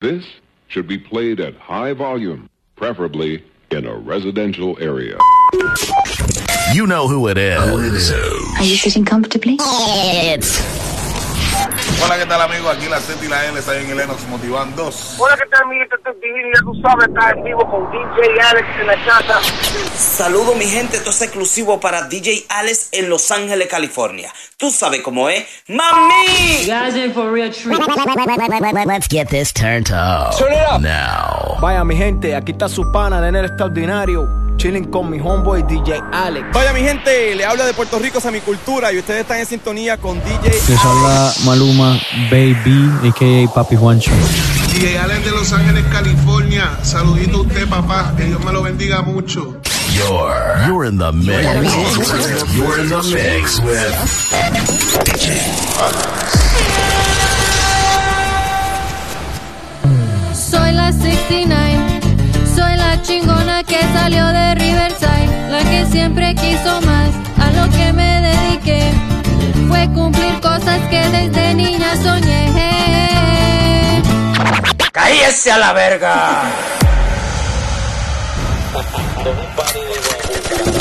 This should be played at high volume, preferably in a residential area. You know who it is. Are you sitting comfortably? It's Hola, ¿qué tal, amigo? Aquí la Z y la L están en el Enox Motivan 2. Hola, ¿qué tal, es Divino, ya tú sabes, estás en vivo con DJ Alex en la casa. Saludo mi gente, esto es exclusivo para DJ Alex en Los Ángeles, California. Tú sabes cómo es. ¡Mami! Guys in for a real treat. let's get this turned up. Turn it up. Now. Vaya mi gente, aquí está su pana, Nene el Extraordinario, chilling con mi homeboy DJ Alex. Vaya mi gente, le habla de Puerto Rico a mi cultura y ustedes están en sintonía con DJ Les habla Maluma Baby, a.k.a. Papi Juancho. DJ Allen de Los Ángeles, California. Saludito a usted, papá. Que Dios me lo bendiga mucho. You're you're in the mix. You're in the mix with Soy la 69, soy la chingona que salió de Riverside, la que siempre quiso más, a lo que me dediqué fue cumplir cosas que desde niña soñé. ¡Cállese a la verga!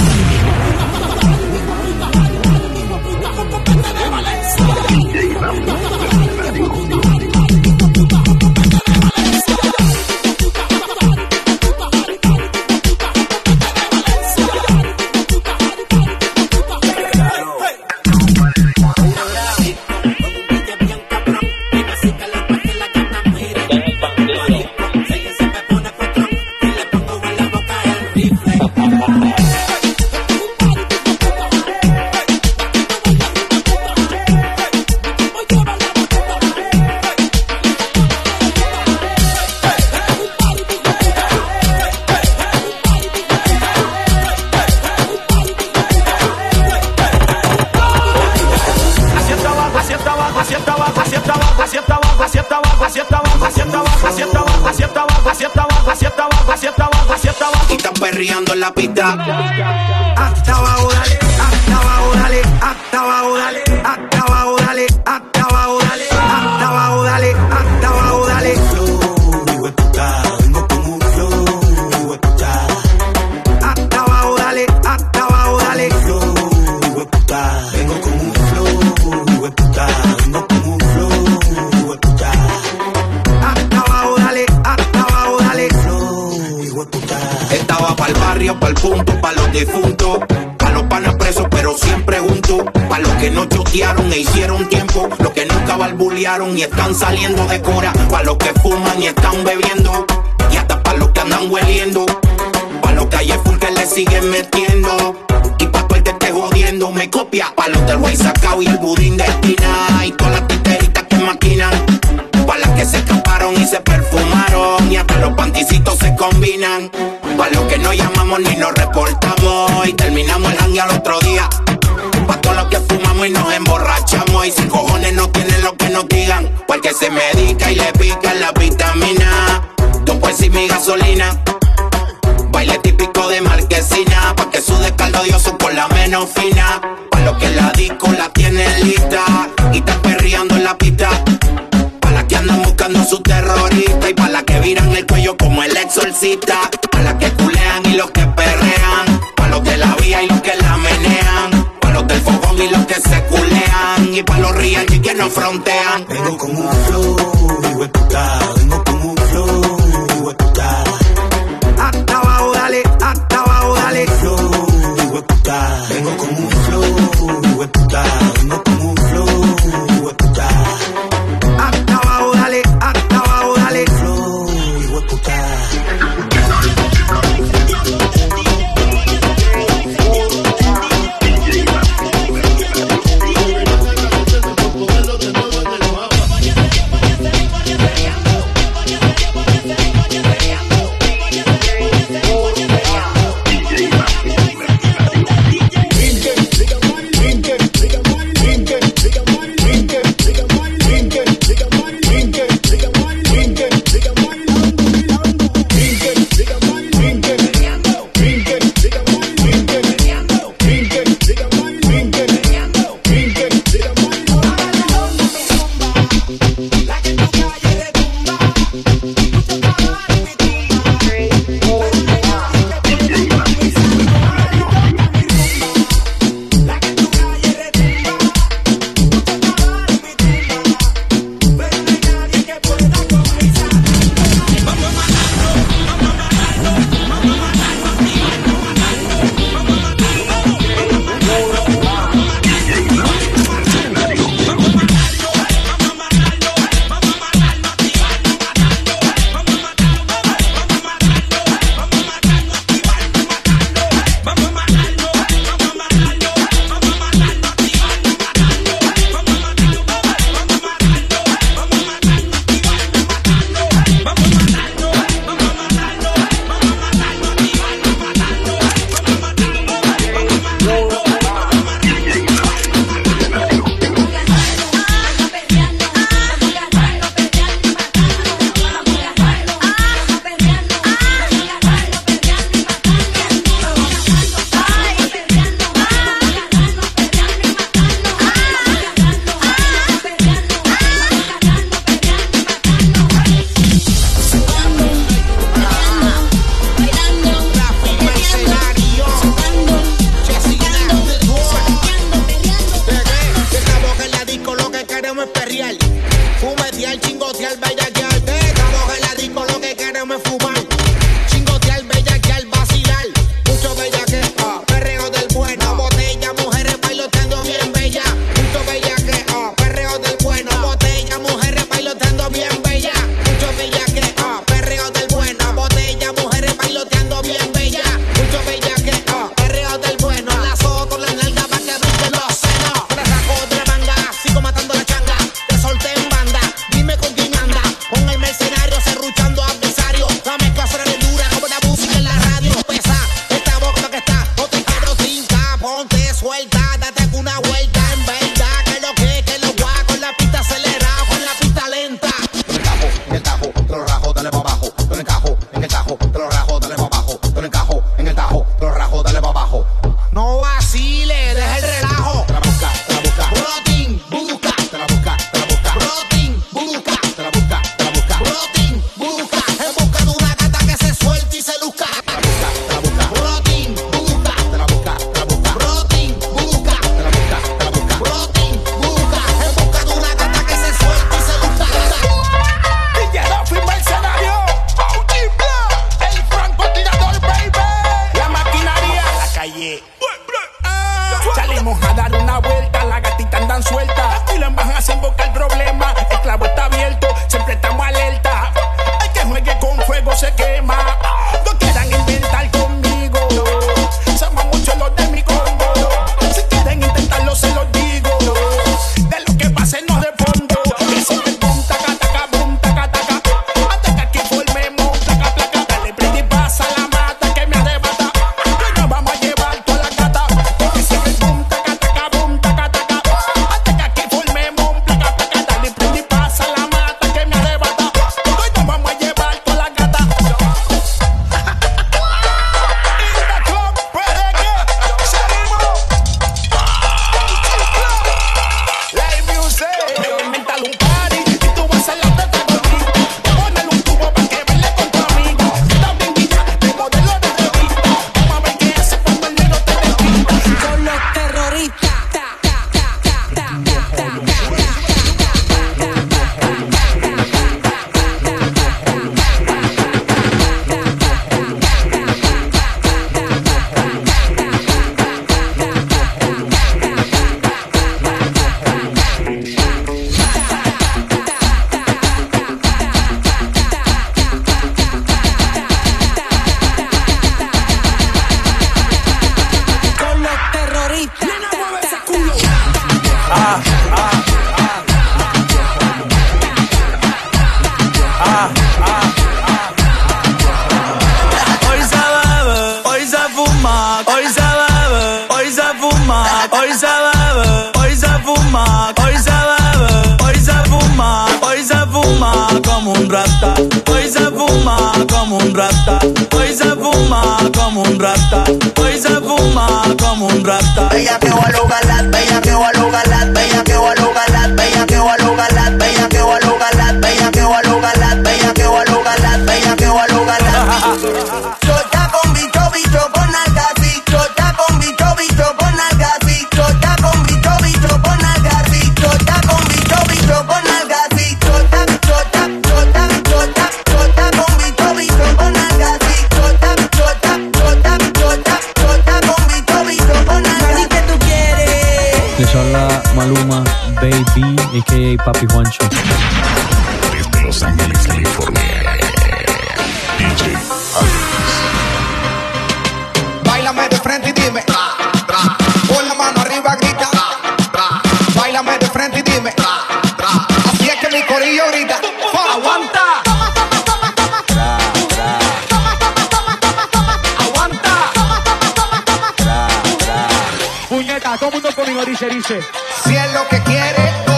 así está abajo, está abajo, está abajo, está abajo, está abajo, está abajo, está abajo, está abajo, está abajo. Y están perreando en la pista. No chotearon e hicieron tiempo. Los que nunca balbulearon y están saliendo de cora. Pa' los que fuman y están bebiendo. Y hasta pa' los que andan hueliendo. Pa' los que hay full que le siguen metiendo. Y pa' todo el que esté jodiendo me copia. Pa' los del güey sacao y el budín de esquina. Y todas las titeritas que maquinan. Pa' las que se escaparon y se perfumaron. Y hasta los panticitos se combinan. Pa' los que no llamamos ni nos reportamos. Y terminamos el hangue al otro día. Y nos emborrachamos. Y sin cojones no tienen lo que nos digan. Porque se medica y le pica la vitamina. Tú pues y mi gasolina. Baile típico de marquesina. Pa' que su descaldo dio su por la menos fina. Pa' los que la disco la tienen lista. Y están perreando en la pista. Pa' las que andan buscando su terrorista. Y pa' las que viran el cuello como el exorcista. Y pa' los real que no frontean. Vengo con un flow, hoy se bebe, hoy se fuma, hoy se bebe, hoy se fuma, hoy se bebe, hoy se fuma, hoy se fuma como un rata, hoy se fuma como un rata, hoy se fuma como un rata, hoy se fuma como un rata. Bella que va a lugar, bella que va a lugar, bella que va a lugar. Maluma Baby, a.k.a. Papi Juancho. Desde Los Ángeles, California. DJ Bailame de frente y dime. Dice, dice. Si es lo que quiere,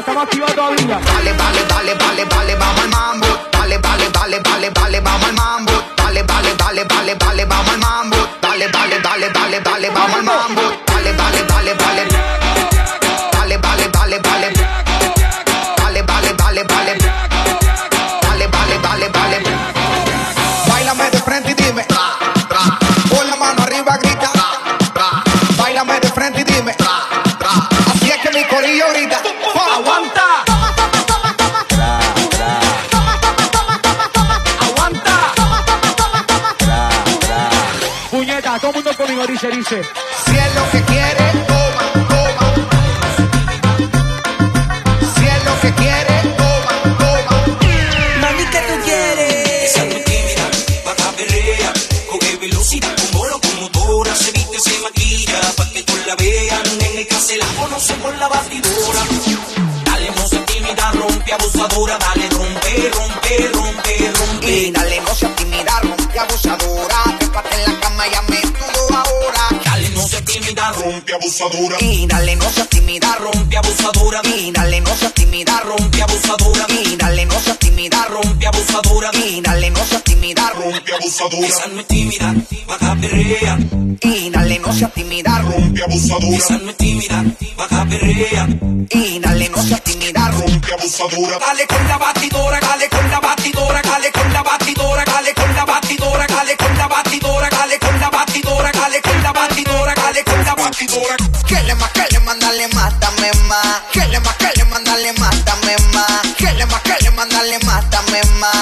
estamos activados todavía. Vale, dice, dice. Si es lo que quiere, toma, toma. Si es lo que quiere, toma, toma. Mami, ¿qué tú quieres? Esa no es tímida, baja perrea, coge velocidad con bolo con motora, se viste, se maquilla, pa' que todos la vean, en el se la conoce con la batidora. Dale, no se tímida, rompe abusadora, dale, rompe, rompe, rompe, rompe. Y dale, no se tímida, rompe abusadora. Rompe abusadora. Y dale, no se tímida, Rompe abusadora, Y dale, no se tímida, rompe abusadora, Y dale, no se tímida, rompe abusadora, Y dale, no se tímida, rompe abusadora. Esa no es tímida, baja perrea, Y dale, no se tímida, rompe abusadora. Esa no es tímida, baja perrea, Y dale, no se tímida, rompe abusadora. Dale con la batidora, dale con la batidora, dale con la batidora, dale con la batidora, dale con la batidora, batidora. Que le más, que le mándale más, dame más. Que le más, que le mándale más, dame más. Que le más, que le mándale más, dame más.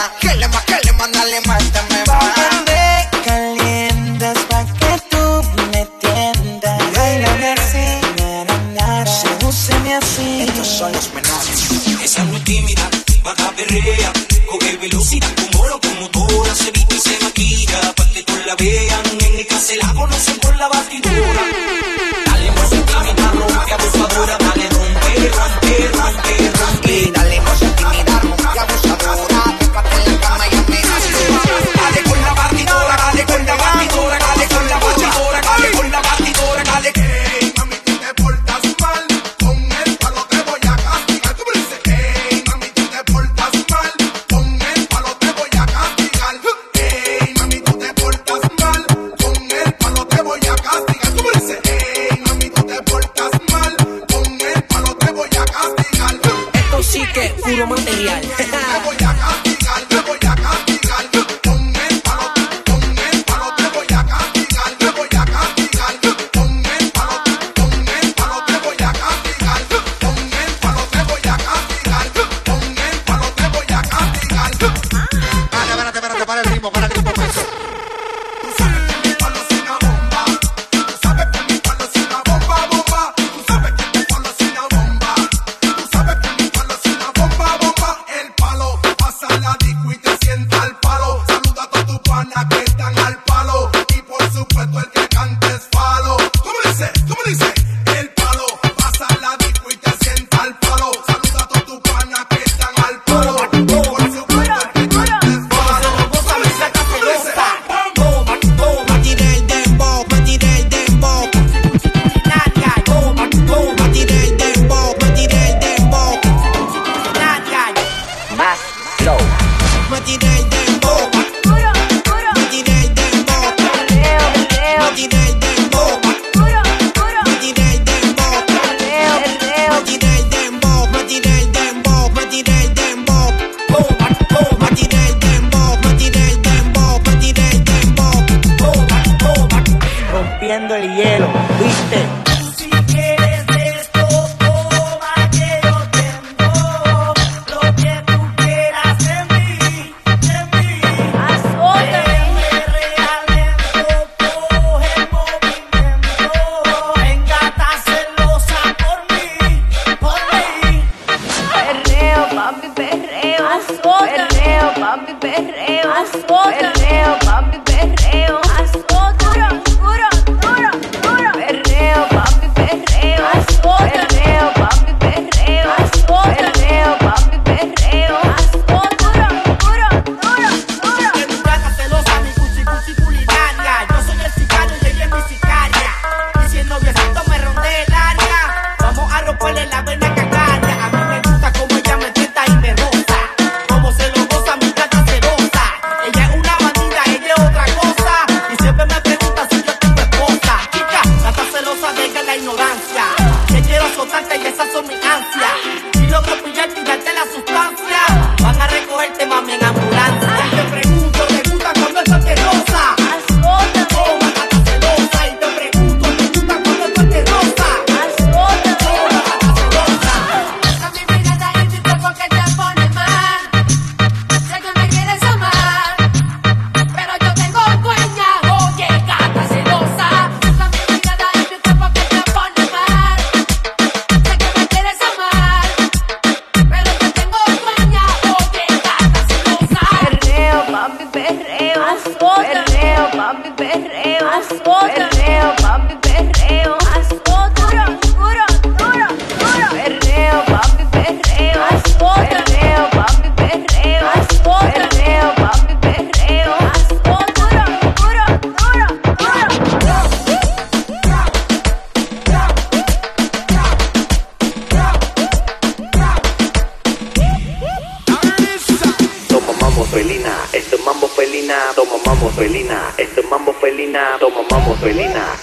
Felina, esto es mambo felina, toma mambo felina,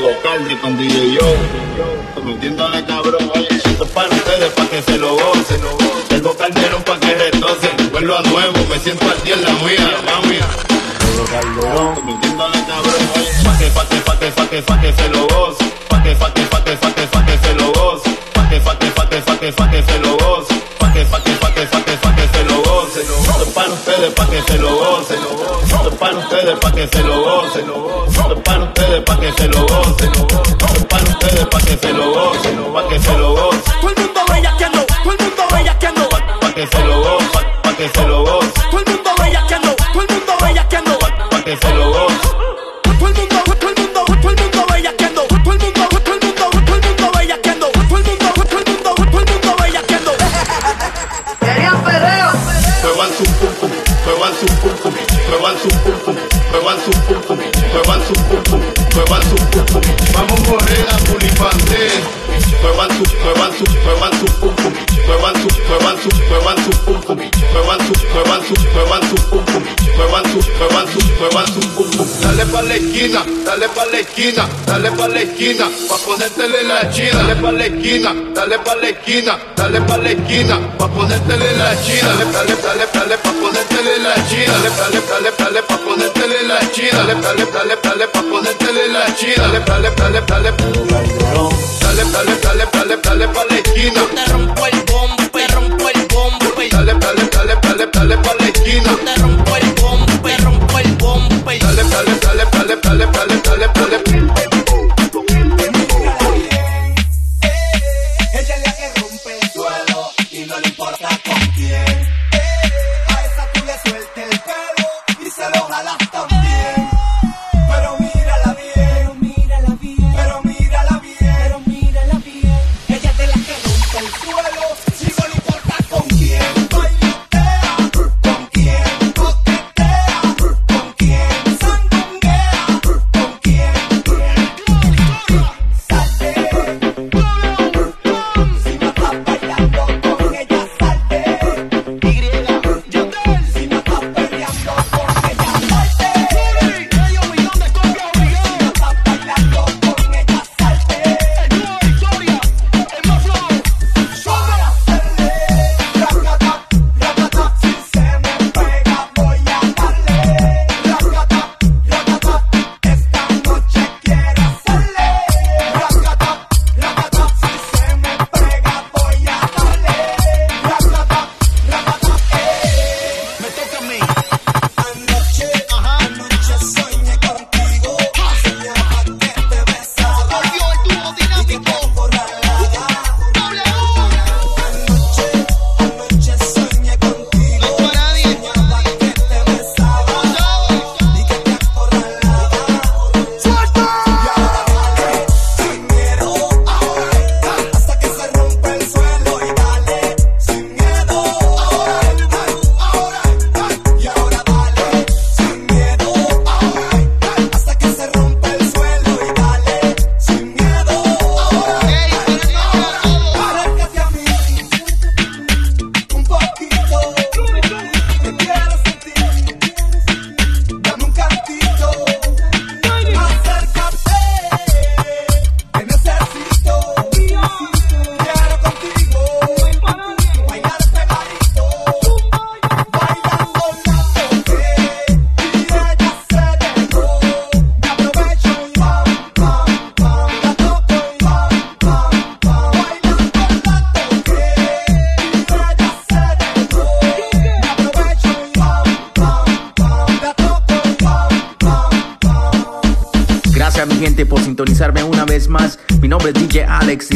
local de con DJ yo, metiéndole cabrón, oye, esto es para ustedes, para que se lo gocen, el vocal dieron para que retocen, vuelvo a nuevo, me siento al día en la mía, mami. Metiéndole cabrón, oye, pa' que, pa' que, pa' que, pa' que, pa' que se lo gocen, pa' que, pa' que, pa' que, pa' que, pa' que se lo gocen, pa' que, pa' que, pa' que, pa' que, pa' que se lo gocen, pa' que, pa' que, pa' que, pa' que, pa' que se lo gocen, esto es para ustedes, pa' que se lo gocen, esto es para ustedes, pa' que se lo gocen, ustedes, pa' que se lo gocen, para ustedes, pa' que se lo gocen, pa' que se lo gocen, pa la esquina, dale pa la esquina, pa ponértele la china. Dale pa la esquina, dale pa la esquina, dale pa la esquina, pa ponértele la china. Dale, dale, dale, dale, pa ponértele la china. Dale, dale, dale, dale, pa ponértele la china. Dale, dale, dale, dale, pa ponértele la china. Dale, dale, dale, dale, dale, dale, dale, dale, dale pa la esquina. Te rompo el bombo, te rompo el bombo. Dale, dale, dale, dale, dale pa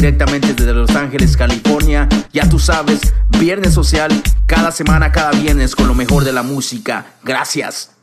directamente desde Los Ángeles, California. Ya tú sabes, Viernes Social, cada semana, cada viernes con lo mejor de la música. Gracias.